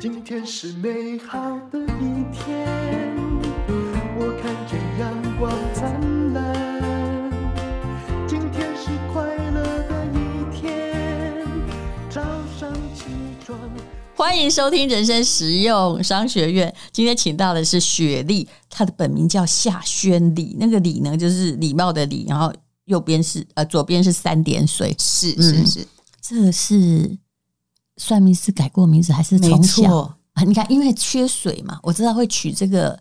今天是美好的一天，我看见阳光灿烂。今天是快乐的一天，早上起床。欢迎收听人生实用商学院。今天请到的是雪莉，她的本名叫夏宣礼，那个礼呢就是礼貌的礼，然后右边是呃左边是三点水，是是是，嗯、这是。算命师改过名字还是从小啊？你看，因为缺水嘛，我知道会取这个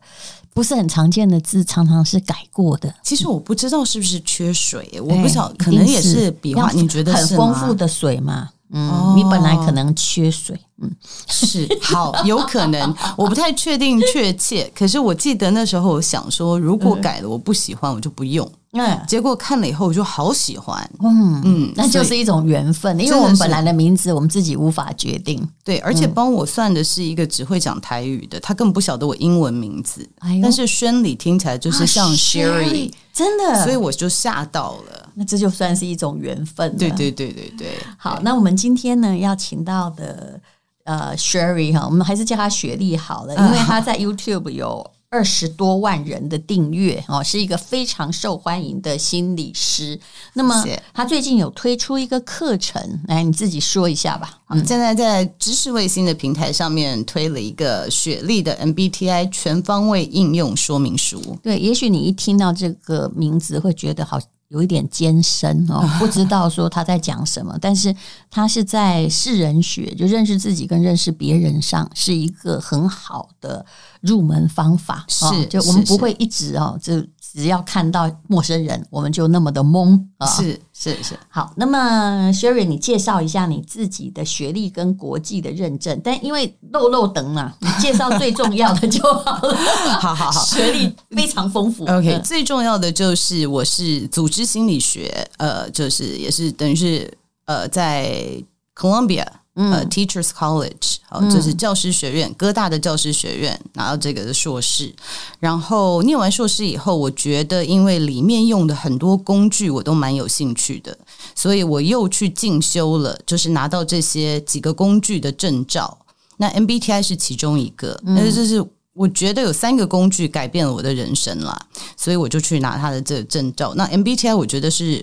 不是很常见的字，常常是改过的。其实我不知道是不是缺水，我不晓，可能也是笔画。你觉得很丰富的水嘛？嗯，你本来可能缺水，嗯，是好有可能，我不太确定确切。可是我记得那时候我想说，如果改了我不喜欢，我就不用。嗯，结果看了以后我就好喜欢，嗯嗯，那就是一种缘分，因为我们本来的名字我们自己无法决定，对，而且帮我算的是一个只会讲台语的，他根本不晓得我英文名字，但是宣礼听起来就是像 Sherry，真的，所以我就吓到了，那这就算是一种缘分，对对对对对。好，那我们今天呢要请到的呃 Sherry 哈，我们还是叫他雪莉好了，因为他在 YouTube 有。二十多万人的订阅哦，是一个非常受欢迎的心理师。那么他最近有推出一个课程，来你自己说一下吧。嗯，现在在知识卫星的平台上面推了一个雪莉的 MBTI 全方位应用说明书。对，也许你一听到这个名字会觉得好。有一点艰深哦，不知道说他在讲什么，但是他是在世人学，就认识自己跟认识别人上是一个很好的入门方法。是，就我们不会一直哦，就只要看到陌生人，我们就那么的懵啊。是是是。好，那么 Sherry，你介绍一下你自己的学历跟国际的认证，但因为漏漏等嘛，你介绍最重要的就好了。好好好，学历非常丰富。OK，嗯，最重要的就是我是组织。心理学，呃，就是也是等于是呃，在 Columbia，呃，Teachers College，好，就是教师学院，哥大的教师学院拿到这个的硕士。然后念完硕士以后，我觉得因为里面用的很多工具我都蛮有兴趣的，所以我又去进修了，就是拿到这些几个工具的证照。那 MBTI 是其中一个，但是这是。我觉得有三个工具改变了我的人生啦，所以我就去拿他的这个证照。那 MBTI 我觉得是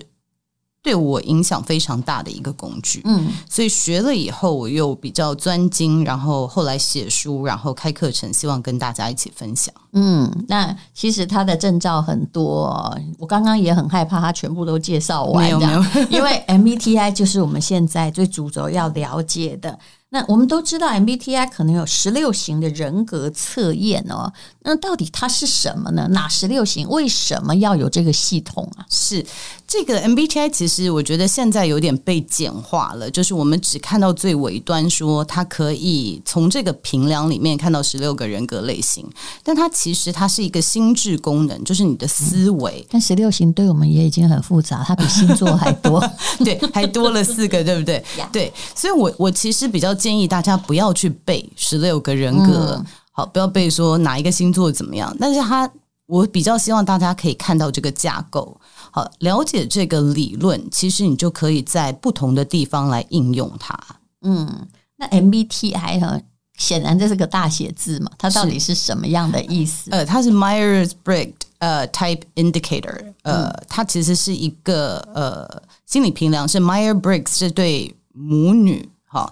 对我影响非常大的一个工具，嗯，所以学了以后我又比较专精，然后后来写书，然后开课程，希望跟大家一起分享。嗯，那其实他的证照很多，我刚刚也很害怕他全部都介绍完，没有没有，因为 MBTI 就是我们现在最主轴要了解的。那我们都知道 MBTI 可能有十六型的人格测验哦，那到底它是什么呢？哪十六型？为什么要有这个系统啊？是这个 MBTI，其实我觉得现在有点被简化了，就是我们只看到最尾端，说它可以从这个平量里面看到十六个人格类型，但它其实它是一个心智功能，就是你的思维。嗯，但十六型对我们也已经很复杂，它比星座 还多，对，还多了四个，对不对？对，所以我我其实比较。建议大家不要去背十六个人格，嗯、好，不要背说哪一个星座怎么样。但是它，我比较希望大家可以看到这个架构，好，了解这个理论，其实你就可以在不同的地方来应用它。嗯，那 MBTI 呢？显然这是个大写字嘛，它到底是什么样的意思？呃，它是 Myers-Briggs 呃 Type Indicator，呃，嗯、它其实是一个呃心理评量，是 Myers-Briggs 是对母女，好。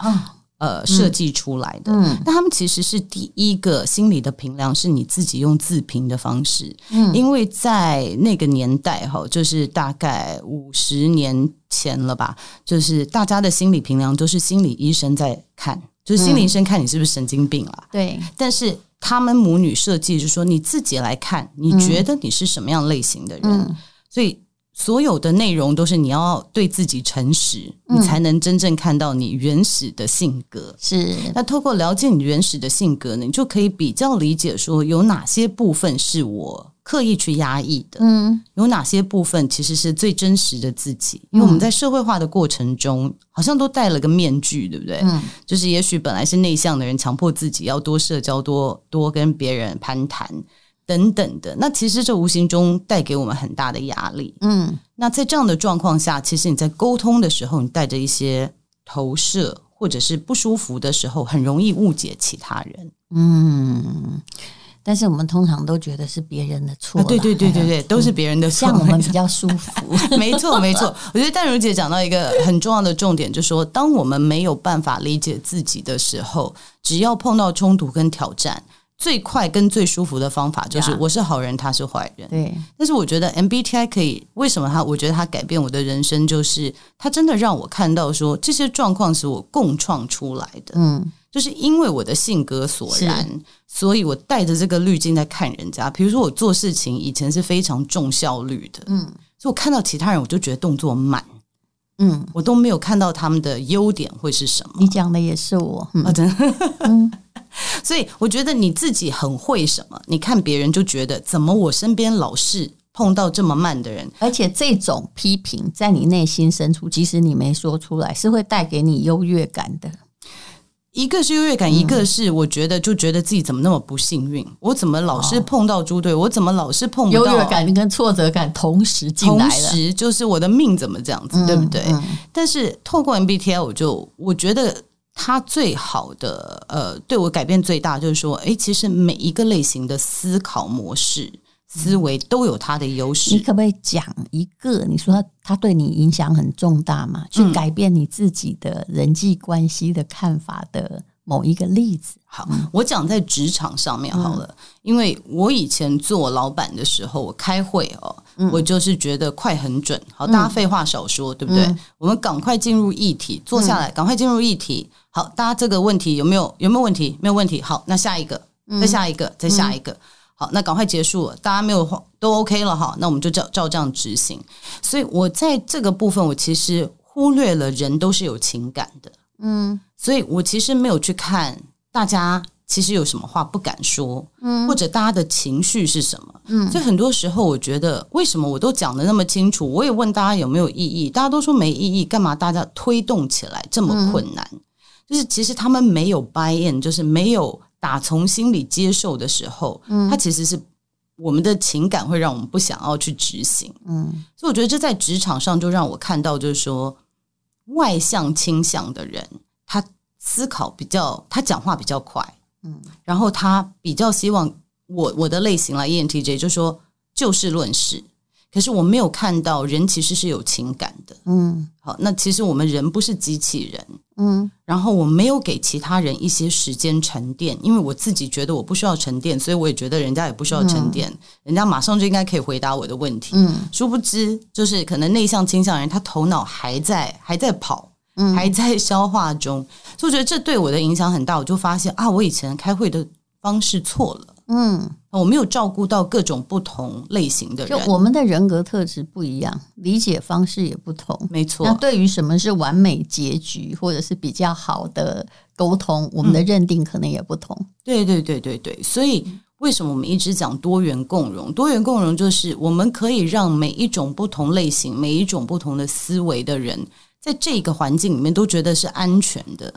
哦呃，设计出来的，嗯，那他们其实是第一个心理的评量，是你自己用自评的方式，嗯，因为在那个年代哈，就是大概五十年前了吧，就是大家的心理评量都是心理医生在看，就是心理医生看你是不是神经病了，对，但是他们母女设计就是说你自己来看，你觉得你是什么样类型的人，嗯，所以。所有的内容都是你要对自己诚实，你才能真正看到你原始的性格。是，那透过了解你原始的性格呢，你就可以比较理解说有哪些部分是我刻意去压抑的，嗯，有哪些部分其实是最真实的自己。因为我们在社会化的过程中，好像都戴了个面具，对不对？嗯，就是也许本来是内向的人，强迫自己要多社交，多多跟别人攀谈。等等的，那其实这无形中带给我们很大的压力。嗯，那在这样的状况下，其实你在沟通的时候，你带着一些投射或者是不舒服的时候，很容易误解其他人。嗯。但是我们通常都觉得是别人的错，对对对对对，都是别人的错，像我们比较舒服。没错没错，我觉得淡如姐讲到一个很重要的重点，就是说，当我们没有办法理解自己的时候，只要碰到冲突跟挑战，最快跟最舒服的方法就是我是好人，他是坏人。对，但是我觉得 MBTI 可以，为什么他？我觉得他改变我的人生，就是他真的让我看到说，这些状况是我共创出来的。嗯。就是因为我的性格所然，所以我带着这个滤镜在看人家。比如说，我做事情以前是非常重效率的，嗯，所以我看到其他人，我就觉得动作慢，嗯，我都没有看到他们的优点会是什么。你讲的也是我，啊，真的，嗯，所以我觉得你自己很会什么，你看别人就觉得怎么我身边老是碰到这么慢的人，而且这种批评在你内心深处，即使你没说出来，是会带给你优越感的。一个是优越感，一个是我觉得就觉得自己怎么那么不幸运，我怎么老是碰到猪队，我怎么老是碰不到优越感跟挫折感同时进来了，同时就是我的命怎么这样子，对不对？但是透过 MBTI，我就我觉得它最好的呃，对我改变最大就是说，哎，其实每一个类型的思考模式。思维都有它的优势。你可不可以讲一个？你说他他对你影响很重大嘛？去改变你自己的人际关系的看法的某一个例子？好，我讲在职场上面好了，因为我以前做老板的时候，我开会哦，我就是觉得快很准。好，大家废话少说，对不对？我们赶快进入议题，坐下来，赶快进入议题。好，大家这个问题有没有有没有问题？没有问题。好，那下一个，再下一个，再下一个。好，那赶快结束了，大家没有都 OK 了哈，那我们就照照这样执行。所以我在这个部分，我其实忽略了人都是有情感的，嗯，所以我其实没有去看大家其实有什么话不敢说，嗯，或者大家的情绪是什么，嗯，所以很多时候我觉得，为什么我都讲的那么清楚，我也问大家有没有异议，大家都说没异议，干嘛大家推动起来这么困难？嗯，就是其实他们没有 buy in，就是没有。打从心里接受的时候，嗯，他其实是我们的情感会让我们不想要去执行，嗯，所以我觉得这在职场上就让我看到，就是说外向倾向的人，他思考比较，他讲话比较快，嗯，然后他比较希望我我的类型来 ENTJ 就说就事论事。可是我没有看到人其实是有情感的，嗯，好，那其实我们人不是机器人，嗯，然后我没有给其他人一些时间沉淀，因为我自己觉得我不需要沉淀，所以我也觉得人家也不需要沉淀，嗯，人家马上就应该可以回答我的问题，嗯，殊不知就是可能内向倾向人，他头脑还在还在跑，嗯，还在消化中，所以我觉得这对我的影响很大，我就发现啊，我以前开会的方式错了。嗯，我没有照顾到各种不同类型的人，就我们的人格特质不一样，理解方式也不同。没错，那对于什么是完美结局，或者是比较好的沟通，我们的认定可能也不同。嗯、对对对对对，所以为什么我们一直讲多元共融？多元共融就是我们可以让每一种不同类型、每一种不同的思维的人，在这个环境里面都觉得是安全的。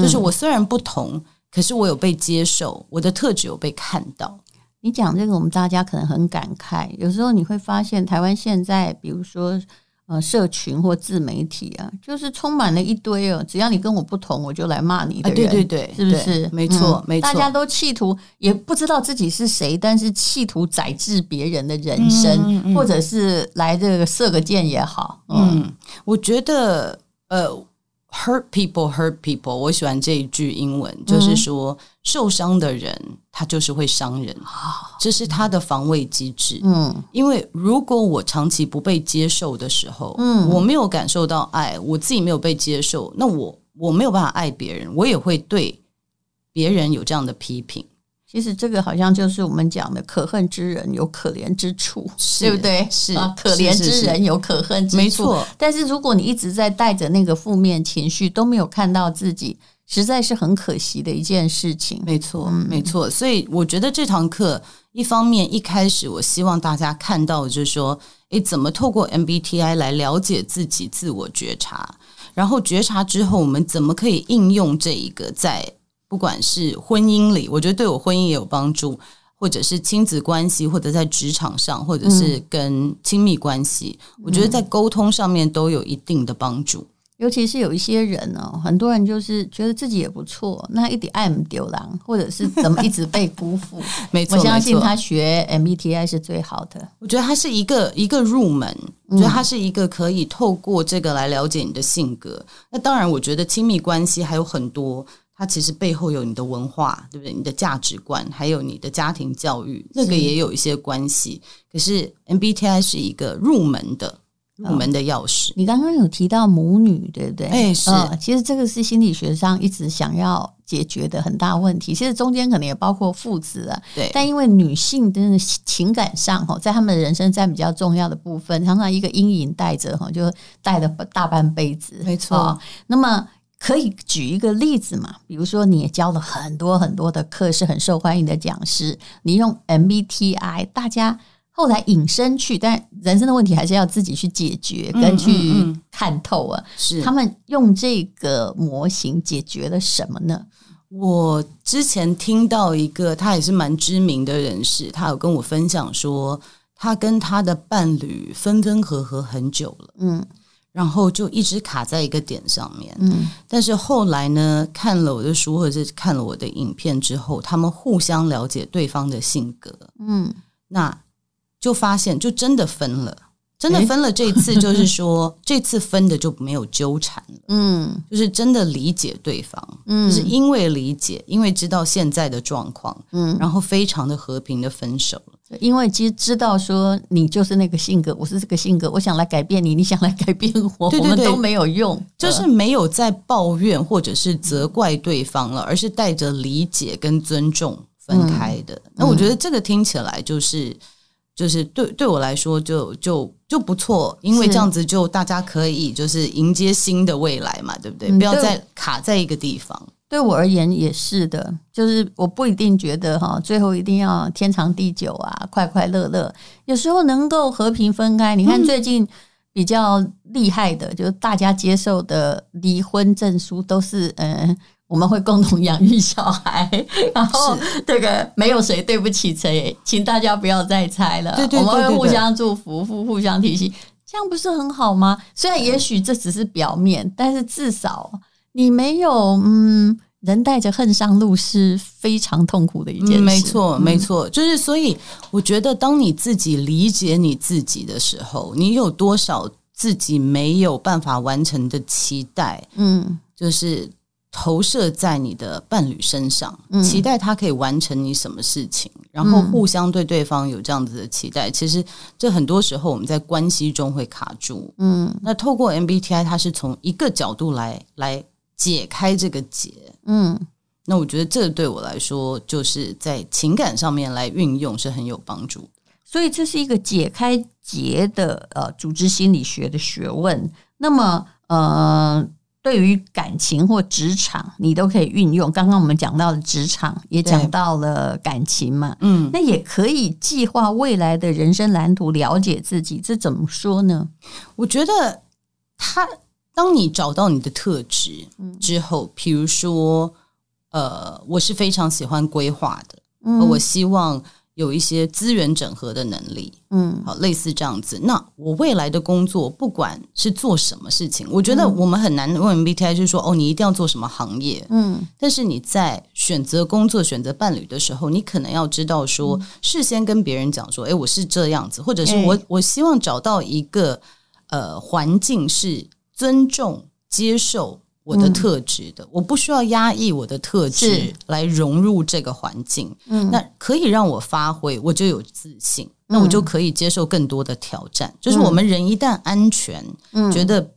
就是我虽然不同。可是我有被接受，我的特质有被看到。你讲这个，我们大家可能很感慨。有时候你会发现，台湾现在，比如说呃，社群或自媒体啊，就是充满了一堆哦，只要你跟我不同，我就来骂你的人。对对对，是不是？没错，没错。大家都企图也不知道自己是谁，但是企图宰制别人的人生，或者是来这个射个箭也好。嗯，我觉得呃。Hurt people, hurt people。我喜欢这一句英文，就是说受伤的人他就是会伤人，这是他的防卫机制。嗯，因为如果我长期不被接受的时候，嗯，我没有感受到爱，我自己没有被接受，那我我没有办法爱别人，我也会对别人有这样的批评。其实这个好像就是我们讲的“可恨之人有可怜之处”，对不对？是啊，可怜之人有可恨之处。没错。但是如果你一直在带着那个负面情绪，都没有看到自己，实在是很可惜的一件事情。没错，没错。所以我觉得这堂课，一方面一开始我希望大家看到，就是说，诶，怎么透过 MBTI 来了解自己、自我觉察，然后觉察之后，我们怎么可以应用这一个在。不管是婚姻里，我觉得对我婚姻也有帮助，或者是亲子关系，或者在职场上，或者是跟亲密关系，嗯、我觉得在沟通上面都有一定的帮助。尤其是有一些人哦，很多人就是觉得自己也不错，那一点爱慕丢狼，或者是怎么一直被辜负。没错，我相信他学 MBTI 是最好的。我觉得它是一个一个入门，我觉得它是一个可以透过这个来了解你的性格。嗯、那当然，我觉得亲密关系还有很多，它其实背后有你的文化，对不对？你的价值观，还有你的家庭教育，那个也有一些关系。可是 MBTI 是一个入门的。入门的钥匙，哦，你刚刚有提到母女，对不对？哎，是，哦。其实这个是心理学上一直想要解决的很大问题。其实中间可能也包括父子啊，对。但因为女性的情感上哈，在他们的人生占比较重要的部分，常常一个阴影带着哈，就带了大半辈子。没错，哦。那么可以举一个例子嘛？比如说，你也教了很多很多的课，是很受欢迎的讲师，你用 MBTI，大家。后来引申去，但人生的问题还是要自己去解决跟去看透啊。是他们用这个模型解决了什么呢？我之前听到一个他也是蛮知名的人士，他有跟我分享说，他跟他的伴侣分分合合很久了，嗯，然后就一直卡在一个点上面，嗯，但是后来呢，看了我的书或者是看了我的影片之后，他们互相了解对方的性格，嗯，那。就发现，就真的分了，真的分了。这一次就是说，这次分的就没有纠缠了。嗯，就是真的理解对方，嗯，就是因为理解，因为知道现在的状况，嗯，然后非常的和平的分手了。因为其实知道说你就是那个性格，我是这个性格，我想来改变你，你想来改变我，对对对，我们都没有用，就是没有在抱怨或者是责怪对方了，而是带着理解跟尊重分开的。那我觉得这个听起来就是。就是对对我来说就就就不错，因为这样子就大家可以就是迎接新的未来嘛，对不对？不要再卡在一个地方。对我而言也是的，就是我不一定觉得哈，最后一定要天长地久啊，快快乐乐。有时候能够和平分开。你看最近比较厉害的，就是大家接受的离婚证书都是嗯。我们会共同养育小孩，然后这个没有谁对不起谁，请大家不要再猜了。对对对对对，我们会互相祝福，互互相提醒，这样不是很好吗？虽然也许这只是表面，但是至少你没有嗯，人带着恨上路是非常痛苦的一件事。嗯、没错，没错，就是所以我觉得，当你自己理解你自己的时候，你有多少自己没有办法完成的期待，嗯，就是。投射在你的伴侣身上，期待他可以完成你什么事情，嗯、然后互相对对方有这样子的期待。其实这很多时候我们在关系中会卡住。嗯，那透过 MBTI，它是从一个角度来来解开这个结。嗯，那我觉得这对我来说，就是在情感上面来运用是很有帮助。所以这是一个解开结的呃组织心理学的学问。那么呃。对于感情或职场，你都可以运用。刚刚我们讲到了职场，也讲到了感情嘛，嗯，那也可以计划未来的人生蓝图，了解自己。这怎么说呢？我觉得，他当你找到你的特质之后，嗯，比如说，呃，我是非常喜欢规划的，嗯，我希望。有一些资源整合的能力，嗯，好，类似这样子。那我未来的工作，不管是做什么事情，我觉得我们很难问 MBTI，就是说，哦，你一定要做什么行业，嗯。但是你在选择工作、选择伴侣的时候，你可能要知道说，事先跟别人讲说，哎，我是这样子，或者是我我希望找到一个呃环境是尊重、接受。我的特质的，嗯、我不需要压抑我的特质来融入这个环境，嗯，那可以让我发挥，我就有自信，嗯、那我就可以接受更多的挑战。嗯、就是我们人一旦安全，嗯，觉得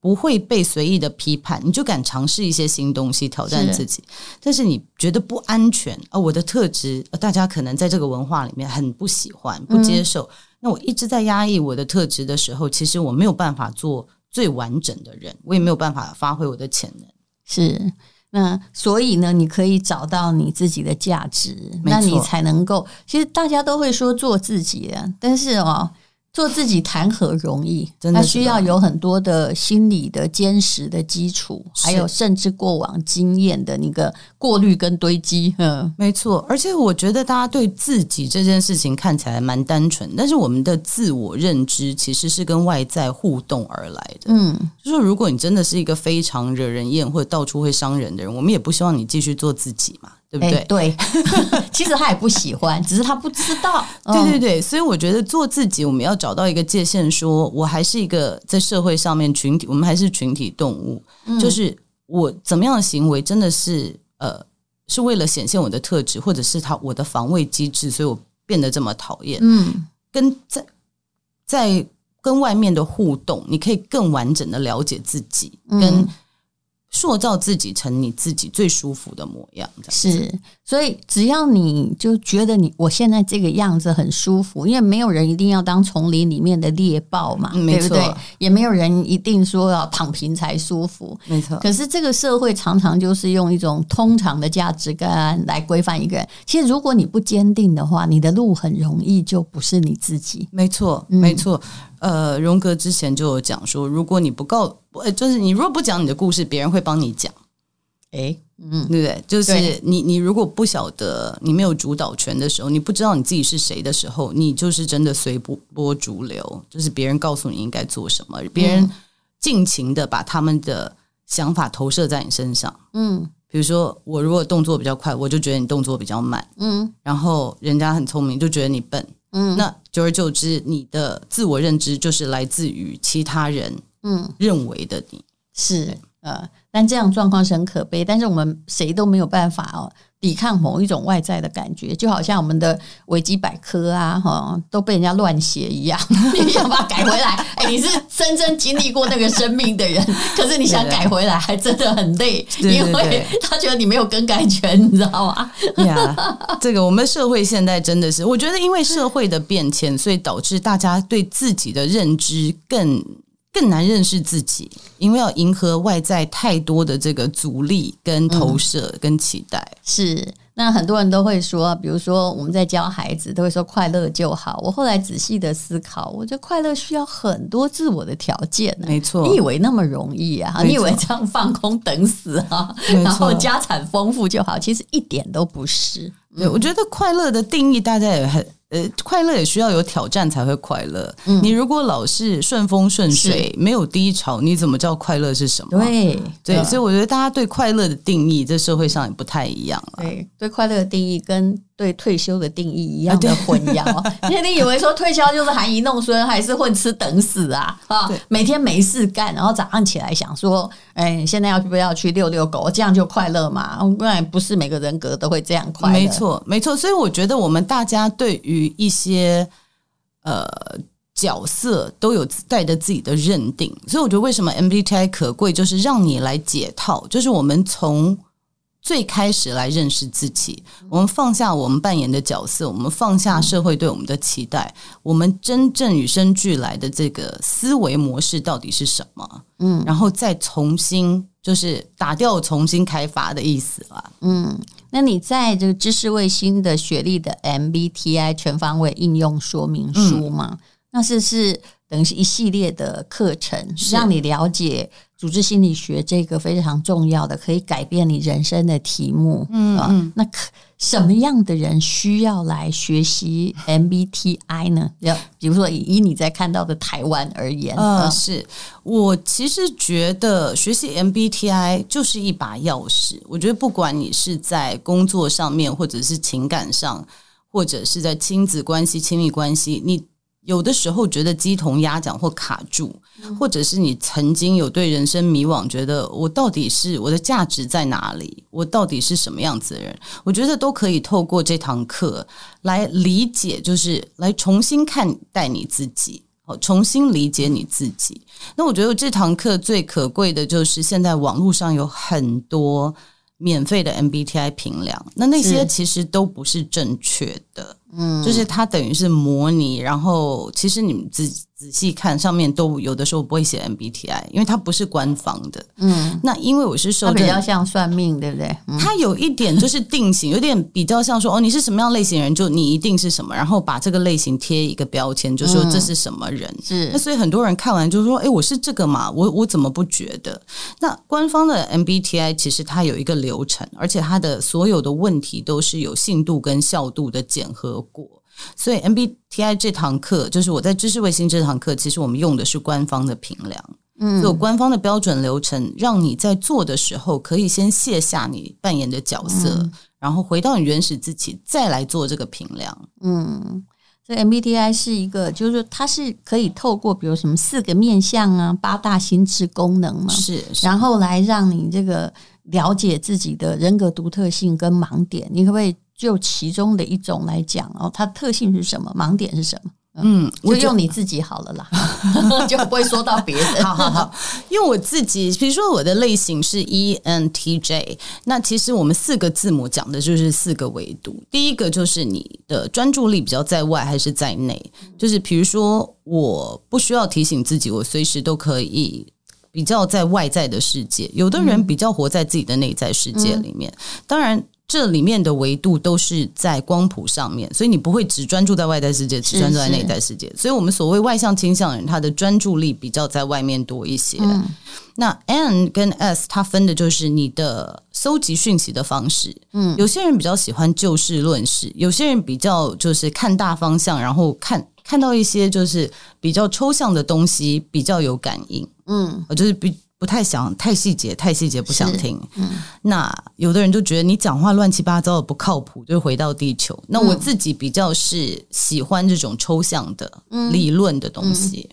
不会被随意的批判，你就敢尝试一些新东西，挑战自己。是但是你觉得不安全啊、哦，我的特质，大家可能在这个文化里面很不喜欢、不接受。嗯、那我一直在压抑我的特质的时候，其实我没有办法做。最完整的人，我也没有办法发挥我的潜能。是，那所以呢，你可以找到你自己的价值，那你才能够。其实大家都会说做自己啊，但是哦，做自己谈何容易？真的，需要有很多的心理的坚实的基础，还有甚至过往经验的那个过滤跟堆积。嗯，没错。而且我觉得大家对自己这件事情看起来蛮单纯，但是我们的自我认知其实是跟外在互动而来的。嗯，就是如果你真的是一个非常惹人厌或者到处会伤人的人，我们也不希望你继续做自己嘛。对不对？其实他也不喜欢，只是他不知道。对对对，所以我觉得做自己，我们要找到一个界限，说我还是一个在社会上面群体，我们还是群体动物。嗯、就是我怎么样的行为，真的是呃，是为了显现我的特质，或者是他我的防卫机制，所以我变得这么讨厌。嗯，跟在在跟外面的互动，你可以更完整的了解自己，跟。嗯塑造自己成你自己最舒服的模样，是。所以只要你就觉得你我现在这个样子很舒服，因为没有人一定要当丛林里面的猎豹嘛，嗯、对不对？也没有人一定说要躺平才舒服，没错。可是这个社会常常就是用一种通常的价值观来规范一个人。其实如果你不坚定的话，你的路很容易就不是你自己。没错，没错。嗯呃，荣格之前就有讲说，如果你不告，呃，就是你如果不讲你的故事，别人会帮你讲。诶，嗯，对不对？就是你，你如果不晓得你没有主导权的时候，你不知道你自己是谁的时候，你就是真的随波波逐流，就是别人告诉你应该做什么，别人尽情的把他们的想法投射在你身上。嗯，比如说我如果动作比较快，我就觉得你动作比较慢。嗯，然后人家很聪明，就觉得你笨。嗯，那久而久之，你的自我认知就是来自于其他人嗯。认为的你、嗯、是呃，但这样状况是很可悲，但是我们谁都没有办法哦。抵抗某一种外在的感觉，就好像我们的维基百科啊，哈，都被人家乱写一样。你想把它改回来，哎，你是真正经历过那个生命的人，可是你想改回来，还真的很累，因为他觉得你没有更改权，你知道吗？呀，这个我们社会现在真的是，我觉得因为社会的变迁，所以导致大家对自己的认知更。更难认识自己，因为要迎合外在太多的这个阻力、跟投射、跟期待。嗯、是，那很多人都会说，比如说我们在教孩子，都会说快乐就好。我后来仔细的思考，我觉得快乐需要很多自我的条件。没错，你以为那么容易啊？你以为这样放空等死啊？然后家产丰富就好？其实一点都不是。对，我觉得快乐的定义，大家也很。呃，快乐也需要有挑战才会快乐。嗯，你如果老是顺风顺水，没有低潮，你怎么知道快乐是什么？对对，所以我觉得大家对快乐的定义在社会上也不太一样了。对，对快乐的定义跟对退休的定义一样的混淆。因 为你以为说退休就是含饴弄孙，还是混吃等死啊？啊，每天没事干，然后早上起来想说，哎，现在要不要去遛遛狗？这样就快乐嘛？那不是每个人格都会这样快乐。没错，没错。所以我觉得我们大家对于一些呃角色都有带着自己的认定，所以我觉得为什么 MBTI 可贵，就是让你来解套，就是我们从最开始来认识自己，我们放下我们扮演的角色，我们放下社会对我们的期待，我们真正与生俱来的这个思维模式到底是什么？嗯，然后再重新就是打掉，重新开发的意思了。嗯。那你在这个知识卫星的学历的 MBTI 全方位应用说明书吗？嗯、那是是等于是一系列的课程，是让你了解组织心理学这个非常重要的可以改变你人生的题目。嗯，嗯，那可。什么样的人需要来学习 MBTI 呢？要比如说以以你在看到的台湾而言，呃，是我其实觉得学习 MBTI 就是一把钥匙。我觉得不管你是在工作上面，或者是情感上，或者是在亲子关系、亲密关系，你。有的时候觉得鸡同鸭讲或卡住，或者是你曾经有对人生迷惘，觉得我到底是我的价值在哪里？我到底是什么样子的人？我觉得都可以透过这堂课来理解，就是来重新看待你自己，哦，重新理解你自己。那我觉得这堂课最可贵的就是现在网络上有很多免费的 MBTI 评量，那那些其实都不是正确的。嗯，就是它等于是模拟，然后其实你们仔仔细看上面都有的时候不会写 MBTI，因为它不是官方的。嗯，那因为我是受，比较像算命，对不对？嗯、它有一点就是定型，有点比较像说哦，你是什么样类型人，就你一定是什么，然后把这个类型贴一个标签，就说这是什么人。嗯、是，那所以很多人看完就说，哎，我是这个嘛？我我怎么不觉得？那官方的 MBTI 其实它有一个流程，而且它的所有的问题都是有信度跟效度的检核过。所以 MBTI 这堂课，就是我在知识卫星这堂课，其实我们用的是官方的评量，嗯，有官方的标准流程，让你在做的时候可以先卸下你扮演的角色，嗯、然后回到你原始自己，再来做这个评量。嗯，所以 MBTI 是一个，就是说它是可以透过比如什么四个面相啊，八大心智功能嘛，是，是，然后来让你这个了解自己的人格独特性跟盲点，你可不可以？就其中的一种来讲哦，它特性是什么？盲点是什么？嗯，就用你自己好了啦，就不会说到别人。好好好，因为我自己，比如说我的类型是 ENTJ，那其实我们四个字母讲的就是四个维度。第一个就是你的专注力比较在外还是在内？就是比如说，我不需要提醒自己，我随时都可以比较在外在的世界。有的人比较活在自己的内在世界里面，当然。这里面的维度都是在光谱上面，所以你不会只专注在外在世界，只专注在内在世界。所以，我们所谓外向倾向人，他的专注力比较在外面多一些。嗯、那 N 跟 S，它分的就是你的搜集讯息的方式。嗯，有些人比较喜欢就事论事，有些人比较就是看大方向，然后看看到一些就是比较抽象的东西，比较有感应。嗯，就是比。不太想太细节，太细节不想听。嗯，那有的人就觉得你讲话乱七八糟的不靠谱，就回到地球。那我自己比较是喜欢这种抽象的、理论的东西。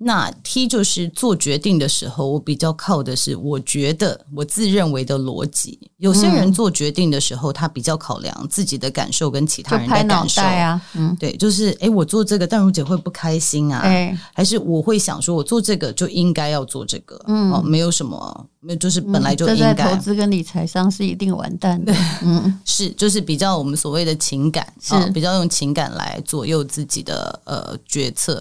那 T 就是做决定的时候，我比较靠的是我觉得我自认为的逻辑。有些人做决定的时候，他比较考量自己的感受跟其他人的感受啊。嗯，对，就是哎，我做这个，淡如姐会不开心啊？哎，还是我会想说，我做这个就应该要做这个。嗯，哦，没有什么，没有，就是本来就应该。在投资跟理财上是一定完蛋的。嗯，是，就是比较我们所谓的情感，是比较用情感来左右自己的呃决策，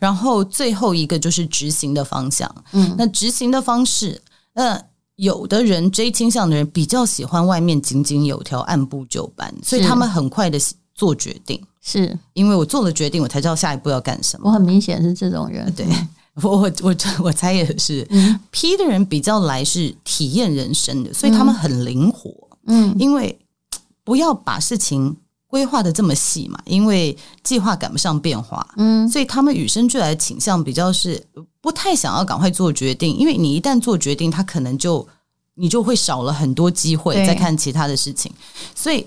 然后最后。一个就是执行的方向，嗯，那执行的方式，呃，有的人 J 倾向的人比较喜欢外面井井有条、按部就班，所以他们很快的做决定，是因为我做了决定，我才知道下一步要干什么。我很明显是这种人，对我我我我猜也是。嗯，P 的人比较来是体验人生的，所以他们很灵活，嗯，因为不要把事情。规划的这么细嘛，因为计划赶不上变化，嗯，所以他们与生俱来的倾向比较是不太想要赶快做决定，因为你一旦做决定，他可能就你就会少了很多机会再看其他的事情。所以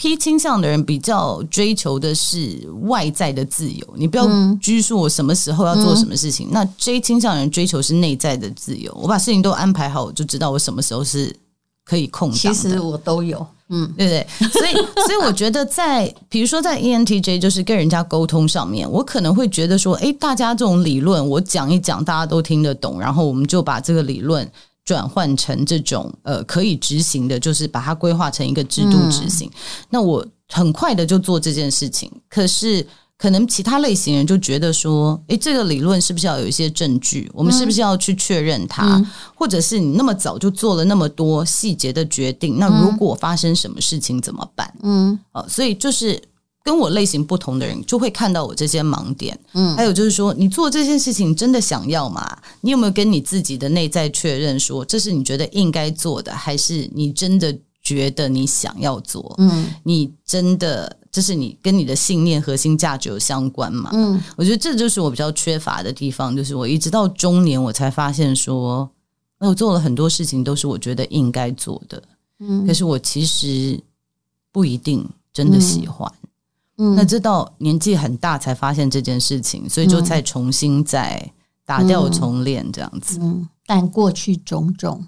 P 倾向的人比较追求的是外在的自由，你不要拘束我什么时候要做什么事情。那 J 倾向的人追求是内在的自由，我把事情都安排好，我就知道我什么时候是可以控制。其实我都有。嗯，对不对？所以，所以我觉得在，比如说在 ENTJ，就是跟人家沟通上面，我可能会觉得说，诶，大家这种理论我讲一讲，大家都听得懂，然后我们就把这个理论转换成这种呃可以执行的，就是把它规划成一个制度执行。嗯，那我很快的就做这件事情，可是。可能其他类型人就觉得说，诶，这个理论是不是要有一些证据？我们是不是要去确认它？嗯、或者是你那么早就做了那么多细节的决定，那如果发生什么事情怎么办？嗯，哦，所以就是跟我类型不同的人就会看到我这些盲点。嗯，还有就是说，你做这件事情真的想要吗？你有没有跟你自己的内在确认说，这是你觉得应该做的，还是你真的觉得你想要做？嗯，你真的。这是你跟你的信念、核心价值有相关吗？嗯，我觉得这就是我比较缺乏的地方，就是我一直到中年，我才发现说，那我做了很多事情都是我觉得应该做的，嗯，可是我其实不一定真的喜欢，嗯，那直到年纪很大才发现这件事情，所以就再重新再打掉重练这样子，但过去种种。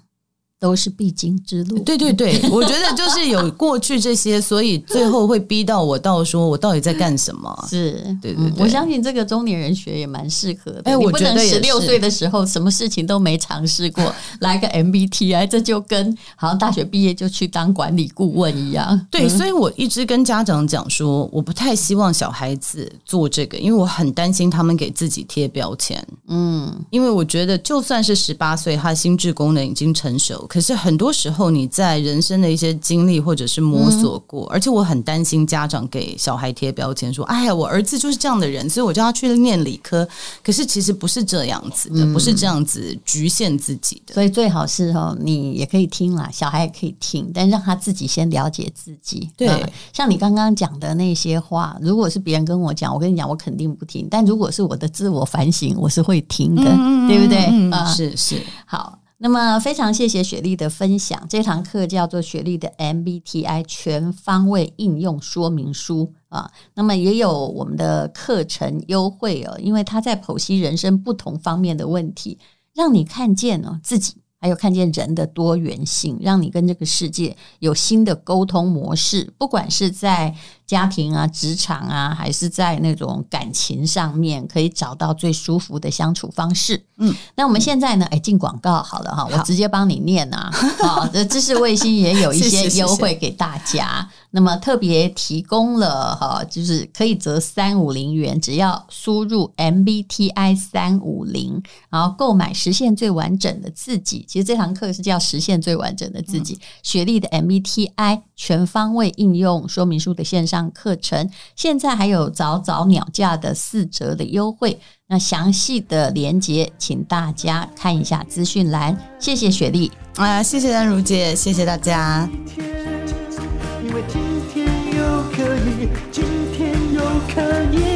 都是必经之路。对对对，我觉得就是有过去这些，所以最后会逼到我到说，我到底在干什么？是，对对对，我相信这个中年人学也蛮适合的。哎，我觉得十六岁的时候，什么事情都没尝试过，来个 MBTI，这就跟好像大学毕业就去当管理顾问一样。对，所以我一直跟家长讲说，我不太希望小孩子做这个，因为我很担心他们给自己贴标签。嗯，因为我觉得就算是十八岁，他心智功能已经成熟。可是很多时候，你在人生的一些经历或者是摸索过，嗯、而且我很担心家长给小孩贴标签，说：“哎呀，我儿子就是这样的人，所以我叫他去念理科。”可是其实不是这样子的，嗯、不是这样子局限自己的。所以最好是哦，你也可以听啦，小孩也可以听，但让他自己先了解自己。对，呃、像你刚刚讲的那些话，如果是别人跟我讲，我跟你讲，我肯定不听；但如果是我的自我反省，我是会听的，嗯、对不对？嗯，呃、是是好。那么非常谢谢雪莉的分享，这堂课叫做雪莉的 MBTI 全方位应用说明书啊。那么也有我们的课程优惠哦，因为他在剖析人生不同方面的问题，让你看见哦自己，还有看见人的多元性，让你跟这个世界有新的沟通模式，不管是在。家庭啊，职场啊，还是在那种感情上面，可以找到最舒服的相处方式。嗯，那我们现在呢？哎，进广告好了哈，我直接帮你念啊。好，这知识卫星也有一些优惠给大家。那么特别提供了哈，就是可以折三五零元，只要输入 MBTI 三五零，然后购买实现最完整的自己。其实这堂课是叫实现最完整的自己。嗯、雪力的 MBTI 全方位应用说明书的线上。课程现在还有早早鸟价的四折的优惠，那详细的连接请大家看一下资讯栏。谢谢雪莉啊，谢谢丹如姐，谢谢大家。因为今天又可以，今天又可以。